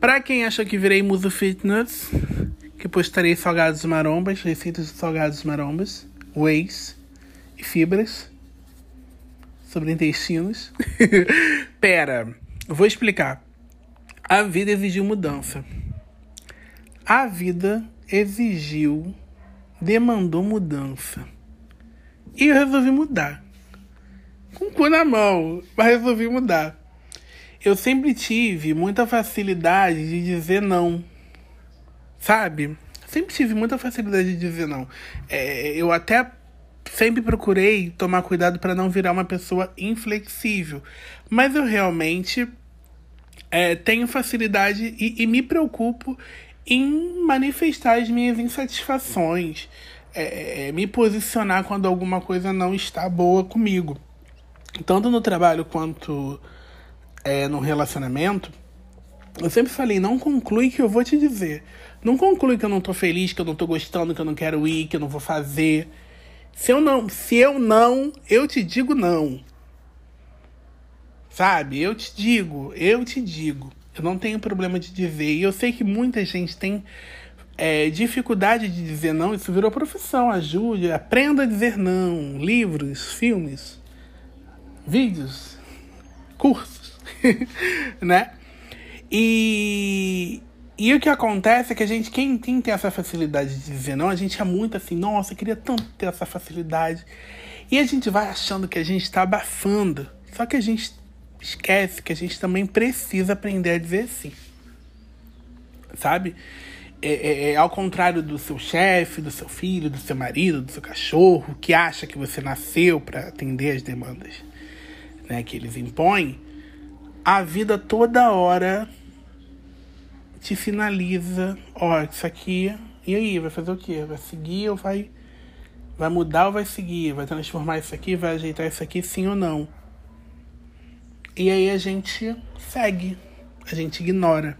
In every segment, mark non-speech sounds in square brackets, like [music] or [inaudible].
Para quem acha que virei muso fitness, que postarei salgados marombas, receitas de salgados marombas, whey's e fibras sobre intestinos. [laughs] Pera, vou explicar. A vida exigiu mudança. A vida exigiu, demandou mudança. E eu resolvi mudar. Com o cu na mão, mas resolvi mudar. Eu sempre tive muita facilidade de dizer não. Sabe? Sempre tive muita facilidade de dizer não. É, eu até sempre procurei tomar cuidado para não virar uma pessoa inflexível. Mas eu realmente é, tenho facilidade e, e, me preocupo em manifestar as minhas insatisfações, é, é, me posicionar quando alguma coisa não está boa comigo. Tanto no trabalho quanto é, no relacionamento, eu sempre falei, não conclui que eu vou te dizer. Não conclui que eu não tô feliz, que eu não tô gostando, que eu não quero ir, que eu não vou fazer. Se eu não, se eu não, eu te digo não. Sabe? Eu te digo, eu te digo. Eu não tenho problema de dizer. E eu sei que muita gente tem é, dificuldade de dizer não. Isso virou profissão. Ajude, aprenda a dizer não. Livros, filmes, vídeos, cursos, [laughs] né? E, e o que acontece é que a gente, quem, quem tem essa facilidade de dizer não, a gente é muito assim, nossa, eu queria tanto ter essa facilidade. E a gente vai achando que a gente está abafando. Só que a gente esquece que a gente também precisa aprender a dizer sim. Sabe? É, é, é, ao contrário do seu chefe, do seu filho, do seu marido, do seu cachorro, que acha que você nasceu para atender as demandas né, que eles impõem, a vida toda hora te finaliza, ó, isso aqui, e aí, vai fazer o quê? Vai seguir ou vai vai mudar ou vai seguir? Vai transformar isso aqui, vai ajeitar isso aqui, sim ou não? E aí a gente segue, a gente ignora.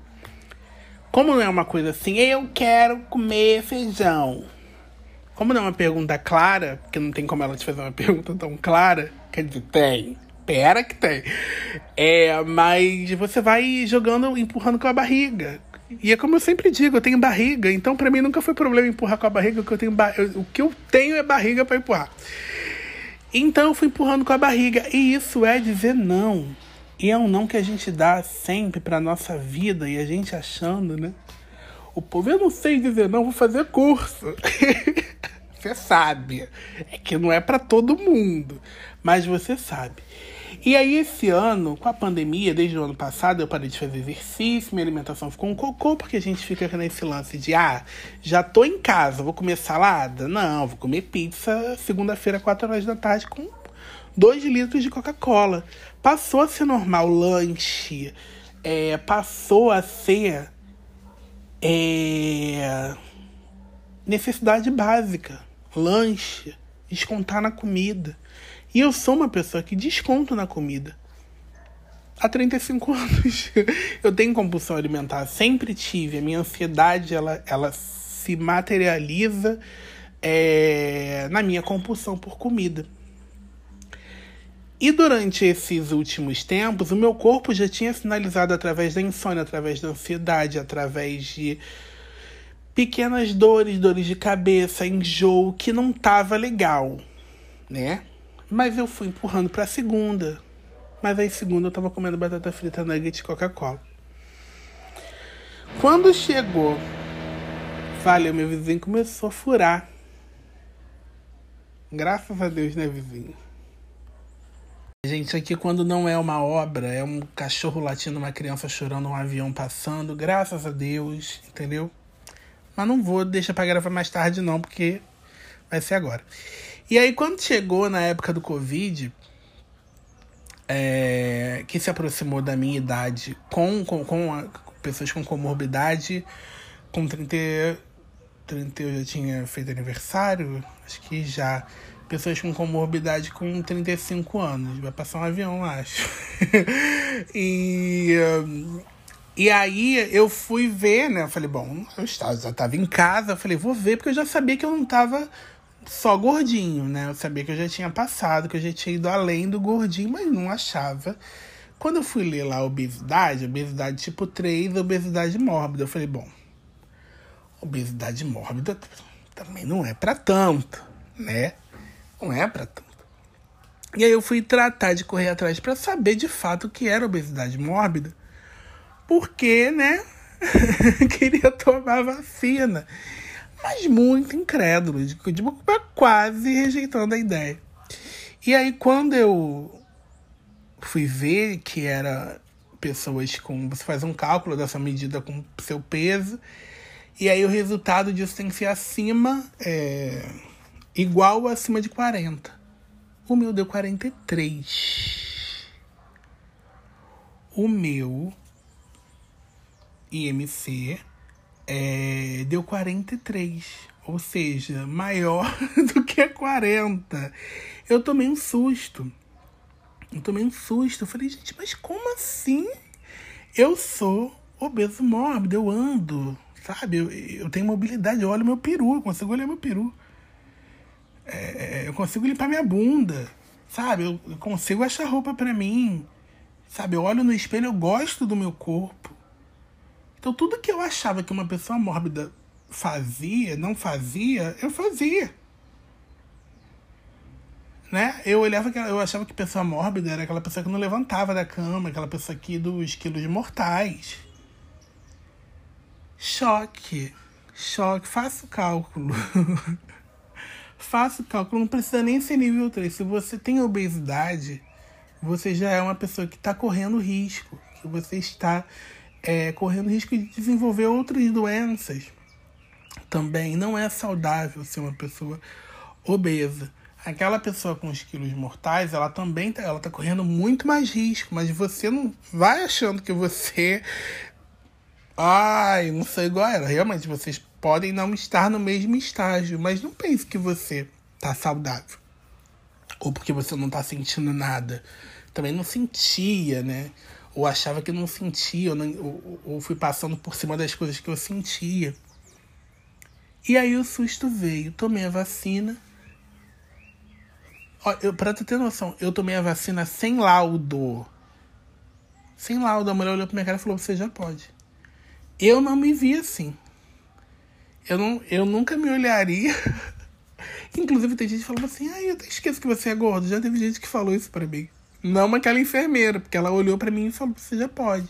Como não é uma coisa assim, eu quero comer feijão. Como não é uma pergunta clara, porque não tem como ela te fazer uma [laughs] pergunta tão clara, quer dizer, tem. Pera que tem. É, mas você vai jogando, empurrando com a barriga. E é como eu sempre digo, eu tenho barriga, então para mim nunca foi problema empurrar com a barriga, porque eu tenho eu, o que eu tenho é barriga para empurrar. Então eu fui empurrando com a barriga, e isso é dizer não. E é um não que a gente dá sempre pra nossa vida e a gente achando, né? O povo, eu não sei dizer não, vou fazer curso. [laughs] você sabe. É que não é para todo mundo, mas você sabe. E aí, esse ano, com a pandemia, desde o ano passado, eu parei de fazer exercício, minha alimentação ficou um cocô, porque a gente fica nesse lance de, ah, já tô em casa, vou comer salada? Não, vou comer pizza segunda-feira, 4 horas da tarde, com 2 litros de Coca-Cola. Passou a ser normal lanche, é, passou a ser é, necessidade básica. Lanche, descontar na comida. E eu sou uma pessoa que desconto na comida. Há 35 [laughs] anos. eu tenho compulsão alimentar, sempre tive. A minha ansiedade, ela, ela se materializa é, na minha compulsão por comida. E durante esses últimos tempos, o meu corpo já tinha sinalizado através da insônia, através da ansiedade, através de pequenas dores, dores de cabeça, enjoo, que não tava legal, né? Mas eu fui empurrando pra segunda. Mas aí segunda eu tava comendo batata frita, nugget e Coca-Cola. Quando chegou, valeu, meu vizinho começou a furar. Graças a Deus, né, vizinho? Gente, aqui quando não é uma obra, é um cachorro latindo, uma criança chorando, um avião passando, graças a Deus, entendeu? Mas não vou deixar pra gravar mais tarde não, porque vai ser agora. E aí, quando chegou na época do Covid, é, que se aproximou da minha idade com, com, com, a, pessoas com comorbidade, com 30, 30 eu já tinha feito aniversário, acho que já. Pessoas com comorbidade com 35 anos. Vai passar um avião, acho. [laughs] e. E aí eu fui ver, né? Eu falei, bom, eu já estava em casa, eu falei, vou ver, porque eu já sabia que eu não estava só gordinho, né? Eu sabia que eu já tinha passado, que eu já tinha ido além do gordinho, mas não achava Quando eu fui ler lá obesidade, obesidade tipo 3, obesidade mórbida, eu falei, bom, obesidade mórbida também não é para tanto, né? Não é para tanto. E aí eu fui tratar de correr atrás para saber de fato o que era obesidade mórbida, porque, né, [laughs] queria tomar vacina, mas muito incrédulo, de, de quase rejeitando a ideia. E aí quando eu fui ver que era pessoas com. Você faz um cálculo dessa medida com seu peso, e aí o resultado disso tem que ser acima, é, igual ou acima de 40. O meu deu 43. O meu IMC é, deu 43. Ou seja, maior [laughs] do que 40. Eu tomei um susto. Eu tomei um susto. Eu falei, gente, mas como assim? Eu sou obeso mórbido, eu ando, sabe? Eu, eu tenho mobilidade, eu olho meu peru, eu consigo olhar meu peru. É, eu consigo limpar minha bunda, sabe? Eu, eu consigo achar roupa para mim, sabe? Eu olho no espelho, eu gosto do meu corpo. Então tudo que eu achava que uma pessoa mórbida fazia, não fazia, eu fazia né? Eu olhava que eu achava que pessoa mórbida era aquela pessoa que não levantava da cama, aquela pessoa aqui dos quilos mortais. Choque. Choque. Faça o cálculo. [laughs] Faça o cálculo. Não precisa nem ser nível 3. Se você tem obesidade, você já é uma pessoa que está correndo risco. Que você está é, correndo risco de desenvolver outras doenças. Também não é saudável ser uma pessoa obesa aquela pessoa com os quilos mortais, ela também tá, ela tá correndo muito mais risco, mas você não vai achando que você ai, não sou igual a ela. Realmente vocês podem não estar no mesmo estágio, mas não pense que você tá saudável. Ou porque você não tá sentindo nada. Também não sentia, né? Ou achava que não sentia, ou, não, ou, ou fui passando por cima das coisas que eu sentia. E aí o susto veio, tomei a vacina pra tu ter noção, eu tomei a vacina sem laudo. Sem laudo. A mulher olhou pra minha cara e falou: Você já pode. Eu não me vi assim. Eu, não, eu nunca me olharia. [laughs] Inclusive, tem gente que assim: Ai, eu até esqueço que você é gordo. Já teve gente que falou isso pra mim. Não aquela enfermeira, porque ela olhou para mim e falou: Você já pode.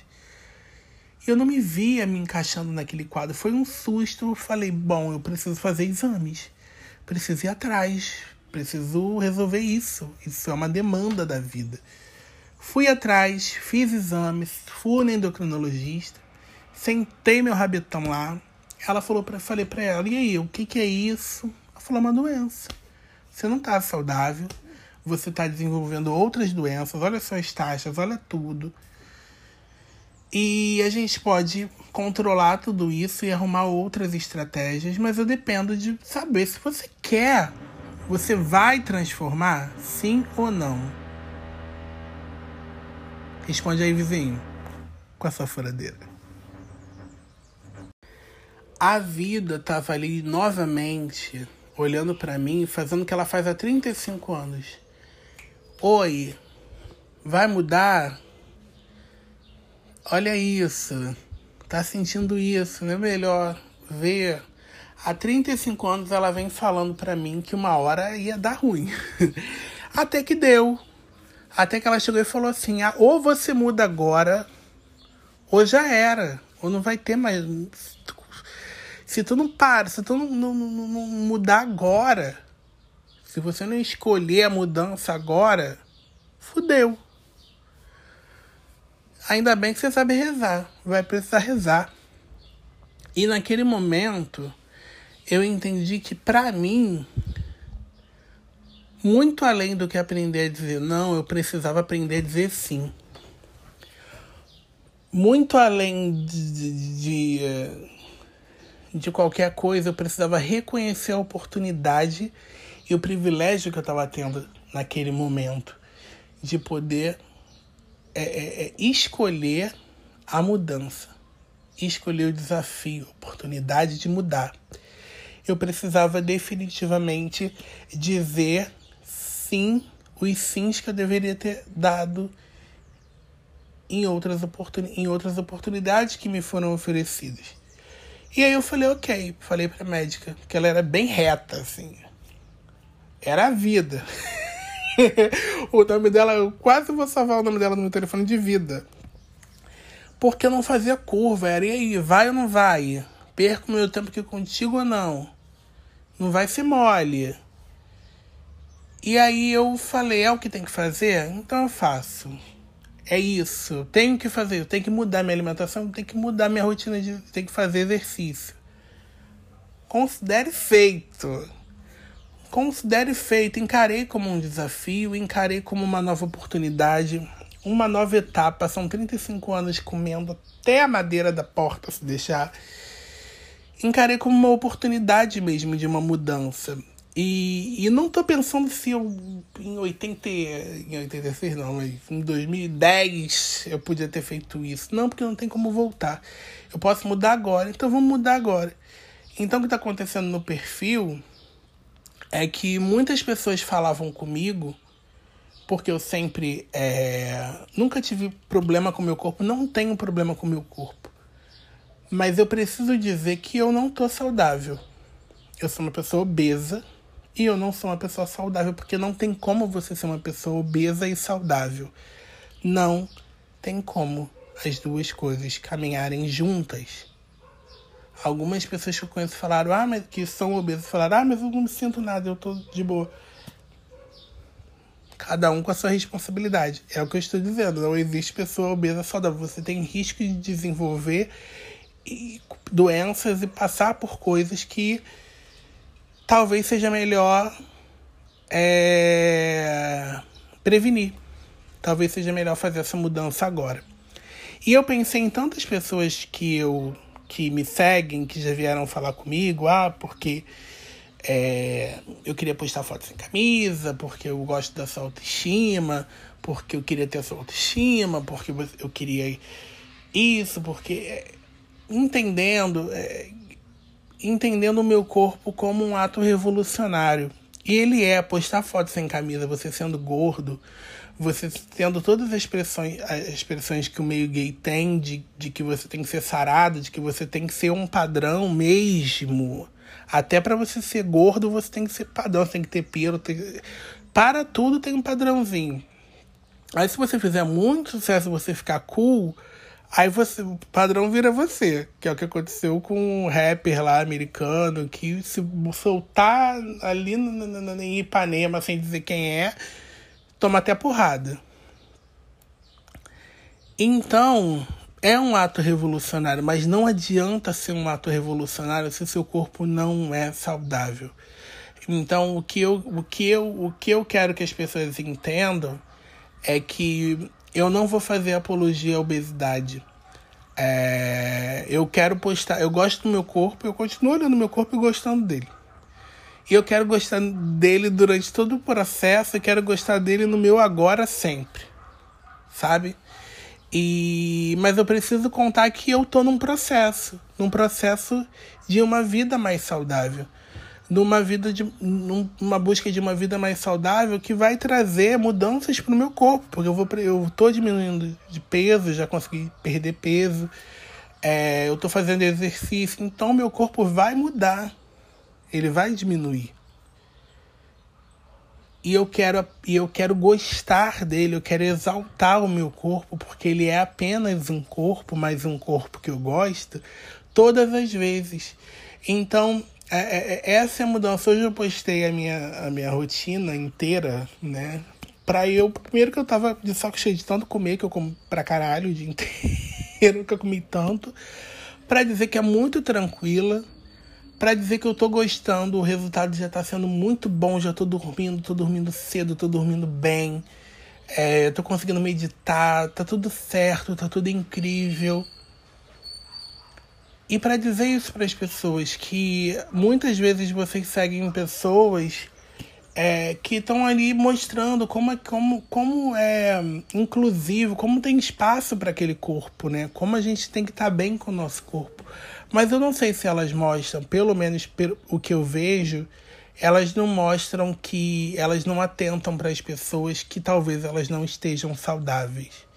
Eu não me via me encaixando naquele quadro. Foi um susto. Eu falei: Bom, eu preciso fazer exames. Preciso ir atrás Preciso resolver isso. Isso é uma demanda da vida. Fui atrás, fiz exames, fui no endocrinologista, sentei meu rabetão lá. Ela falou para falei para ela: "E aí, o que que é isso?" Ela falou: "Uma doença. Você não tá saudável, você tá desenvolvendo outras doenças. Olha só as taxas, olha tudo." E a gente pode controlar tudo isso e arrumar outras estratégias, mas eu dependo de saber se você quer você vai transformar? Sim ou não? Responde aí, vizinho, com a sua furadeira. A vida tava ali novamente olhando para mim, fazendo o que ela faz há 35 anos. Oi, vai mudar? Olha isso. Tá sentindo isso, não é melhor ver Há 35 anos ela vem falando para mim que uma hora ia dar ruim. [laughs] Até que deu. Até que ela chegou e falou assim: ah, ou você muda agora, ou já era. Ou não vai ter mais. Se tu não para, se tu não, não, não, não mudar agora, se você não escolher a mudança agora, fudeu. Ainda bem que você sabe rezar. Vai precisar rezar. E naquele momento eu entendi que para mim, muito além do que aprender a dizer não, eu precisava aprender a dizer sim. Muito além de, de, de, eh, qualquer coisa, eu precisava reconhecer a oportunidade e o privilégio que eu estava tendo naquele momento de poder é, é, é, escolher a mudança, escolher o desafio, a oportunidade de mudar eu precisava definitivamente dizer sim, os sims que eu deveria ter dado em outras, oportun em outras oportunidades que me foram oferecidas. E aí eu falei, ok, falei pra médica, que ela era bem reta, assim. Era a vida. [laughs] o nome dela, eu quase vou salvar o nome dela no meu telefone de vida. Porque eu não fazia curva, era e aí, vai ou não vai? Perco meu tempo aqui contigo ou não? Não vai ser mole. E aí eu falei, é o que tem que fazer? Então eu faço. É isso. Tenho que fazer, tenho que mudar minha alimentação, tenho que mudar minha rotina de. tenho que fazer exercício. Considere feito. Considere feito. Encarei como um desafio, encarei como uma nova oportunidade, uma nova etapa. São 35 anos comendo até a madeira da porta se deixar. Encarei como uma oportunidade mesmo de uma mudança. E, e não tô pensando se eu em 80, em 86 não, mas em 2010 eu podia ter feito isso. Não, porque não tem como voltar. Eu posso mudar agora, então vamos mudar agora. Então o que está acontecendo no perfil é que muitas pessoas falavam comigo, porque eu sempre é, nunca tive problema com meu corpo, não tenho problema com meu corpo. Mas eu preciso dizer que eu não tô saudável. Eu sou uma pessoa obesa e eu não sou uma pessoa saudável, porque não tem como você ser uma pessoa obesa e saudável. Não tem como as duas coisas caminharem juntas. Algumas pessoas que eu conheço falaram, ah, mas que são obesas, falaram, ah, mas eu não me sinto nada, eu tô de boa. Cada um com a sua responsabilidade. É o que eu estou dizendo. Não existe pessoa obesa saudável. Você tem risco de desenvolver doenças e passar por coisas que talvez seja melhor é, prevenir. Talvez seja melhor fazer essa mudança agora. E eu pensei em tantas pessoas que eu que me seguem, que já vieram falar comigo, ah, porque é, eu queria postar fotos sem camisa, porque eu gosto da sua autoestima, porque eu queria ter a sua autoestima, porque eu queria isso, porque é, entendendo, é, entendendo o meu corpo como um ato revolucionário. E ele é postar fotos sem camisa, você sendo gordo, você tendo todas as expressões, as expressões que o meio gay tem de, de que você tem que ser sarado, de que você tem que ser um padrão mesmo. Até para você ser gordo, você tem que ser padrão, você tem que ter pelo. Tem... Para tudo tem um padrãozinho. Aí se você fizer muito sucesso você ficar cool, Aí você, o padrão vira você, que é o que aconteceu com um rapper lá americano, que se soltar ali no, no, em Ipanema sem dizer quem é, toma até porrada. Então, é um ato revolucionário, mas não adianta ser um ato revolucionário se seu corpo não é saudável. Então, o que eu, o que eu, o que eu quero que as pessoas entendam é que eu não vou fazer apologia à obesidade. É, eu quero postar, eu gosto do meu corpo, eu continuo olhando meu corpo e gostando dele. E eu quero gostar dele durante todo o processo, eu quero gostar dele no meu agora sempre. Sabe? E mas eu preciso contar que eu tô num processo, num processo de uma vida mais saudável numa vida de numa busca de uma vida mais saudável que vai trazer mudanças para o meu corpo, porque eu vou eu tô diminuindo de peso, já consegui perder peso, é, eu tô fazendo exercício, então meu corpo vai mudar, ele vai diminuir. E eu quero e eu quero gostar dele, eu quero exaltar o meu corpo, porque ele é apenas um corpo, mas um corpo que eu gosto, todas as vezes. Então, é, é, é, essa é a mudança. Hoje eu postei a minha, a minha rotina inteira, né? Pra eu. Primeiro que eu tava de saco cheio de tanto comer, que eu como pra caralho o dia [laughs] inteiro, que eu comi tanto. Pra dizer que é muito tranquila. Pra dizer que eu tô gostando, o resultado já tá sendo muito bom. Já tô dormindo, tô dormindo cedo, tô dormindo bem. É, tô conseguindo meditar, tá tudo certo, tá tudo incrível. E para dizer isso para as pessoas, que muitas vezes vocês seguem pessoas é, que estão ali mostrando como é, como, como é inclusivo, como tem espaço para aquele corpo, né? Como a gente tem que estar tá bem com o nosso corpo. Mas eu não sei se elas mostram, pelo menos pelo, o que eu vejo, elas não mostram que elas não atentam para as pessoas que talvez elas não estejam saudáveis.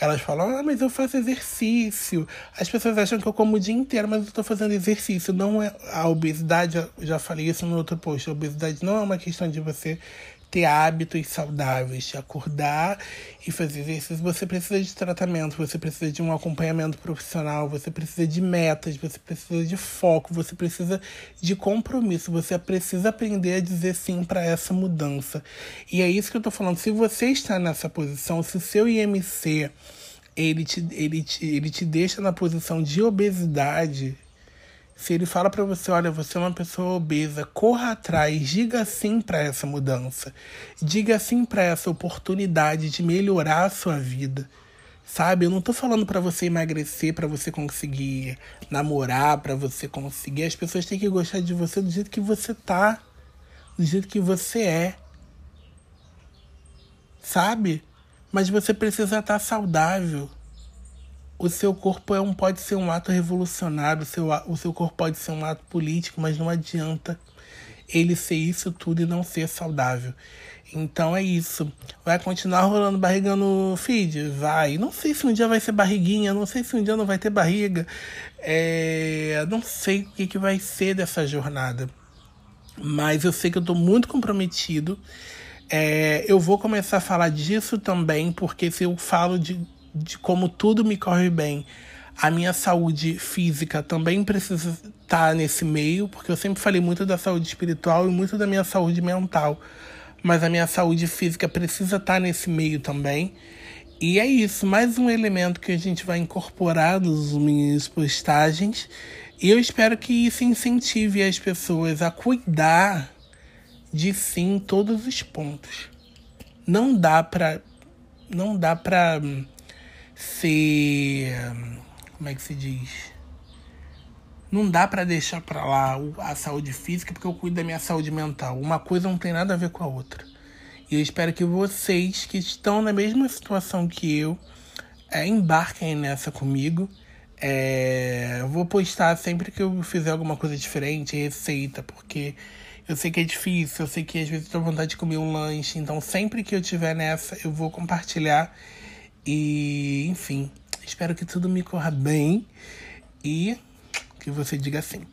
Elas falam, ah, mas eu faço exercício. As pessoas acham que eu como o dia inteiro, mas eu estou fazendo exercício. Não é a obesidade, já falei isso no outro post. A obesidade não é uma questão de você ter hábitos saudáveis, de acordar e fazer exercício, você precisa de tratamento, você precisa de um acompanhamento profissional, você precisa de metas, você precisa de foco, você precisa de compromisso, você precisa aprender a dizer sim para essa mudança. E é isso que eu estou falando. Se você está nessa posição, se o seu IMC ele te, ele te, ele te deixa na posição de obesidade, se ele fala para você, olha, você é uma pessoa obesa, corra atrás, diga sim para essa mudança. Diga sim para essa oportunidade de melhorar a sua vida. Sabe? Eu não tô falando para você emagrecer, para você conseguir namorar, para você conseguir. As pessoas têm que gostar de você do jeito que você tá, do jeito que você é. Sabe? Mas você precisa estar tá saudável o seu corpo é um, pode ser um ato revolucionário, o seu, o seu corpo pode ser um ato político, mas não adianta ele ser isso tudo e não ser saudável. Então é isso. Vai continuar rolando barriga no feed? Vai. Não sei se um dia vai ser barriguinha, não sei se um dia não vai ter barriga. É... Não sei o que, que vai ser dessa jornada. Mas eu sei que eu estou muito comprometido. É... Eu vou começar a falar disso também, porque se eu falo de de como tudo me corre bem, a minha saúde física também precisa estar tá nesse meio, porque eu sempre falei muito da saúde espiritual e muito da minha saúde mental. Mas a minha saúde física precisa estar tá nesse meio também. E é isso, mais um elemento que a gente vai incorporar nas minhas postagens. E eu espero que isso incentive as pessoas a cuidar de sim todos os pontos. Não dá para não dá para ser. Como é que se diz? Não dá para deixar para lá a saúde física porque eu cuido da minha saúde mental. Uma coisa não tem nada a ver com a outra. E eu espero que vocês que estão na mesma situação que eu é, embarquem nessa comigo. É, eu vou postar sempre que eu fizer alguma coisa diferente, receita, porque eu sei que é difícil, eu sei que às vezes eu tenho vontade de comer um lanche, então sempre que eu tiver nessa, eu vou compartilhar e, enfim, espero que tudo me corra bem e que você diga sim.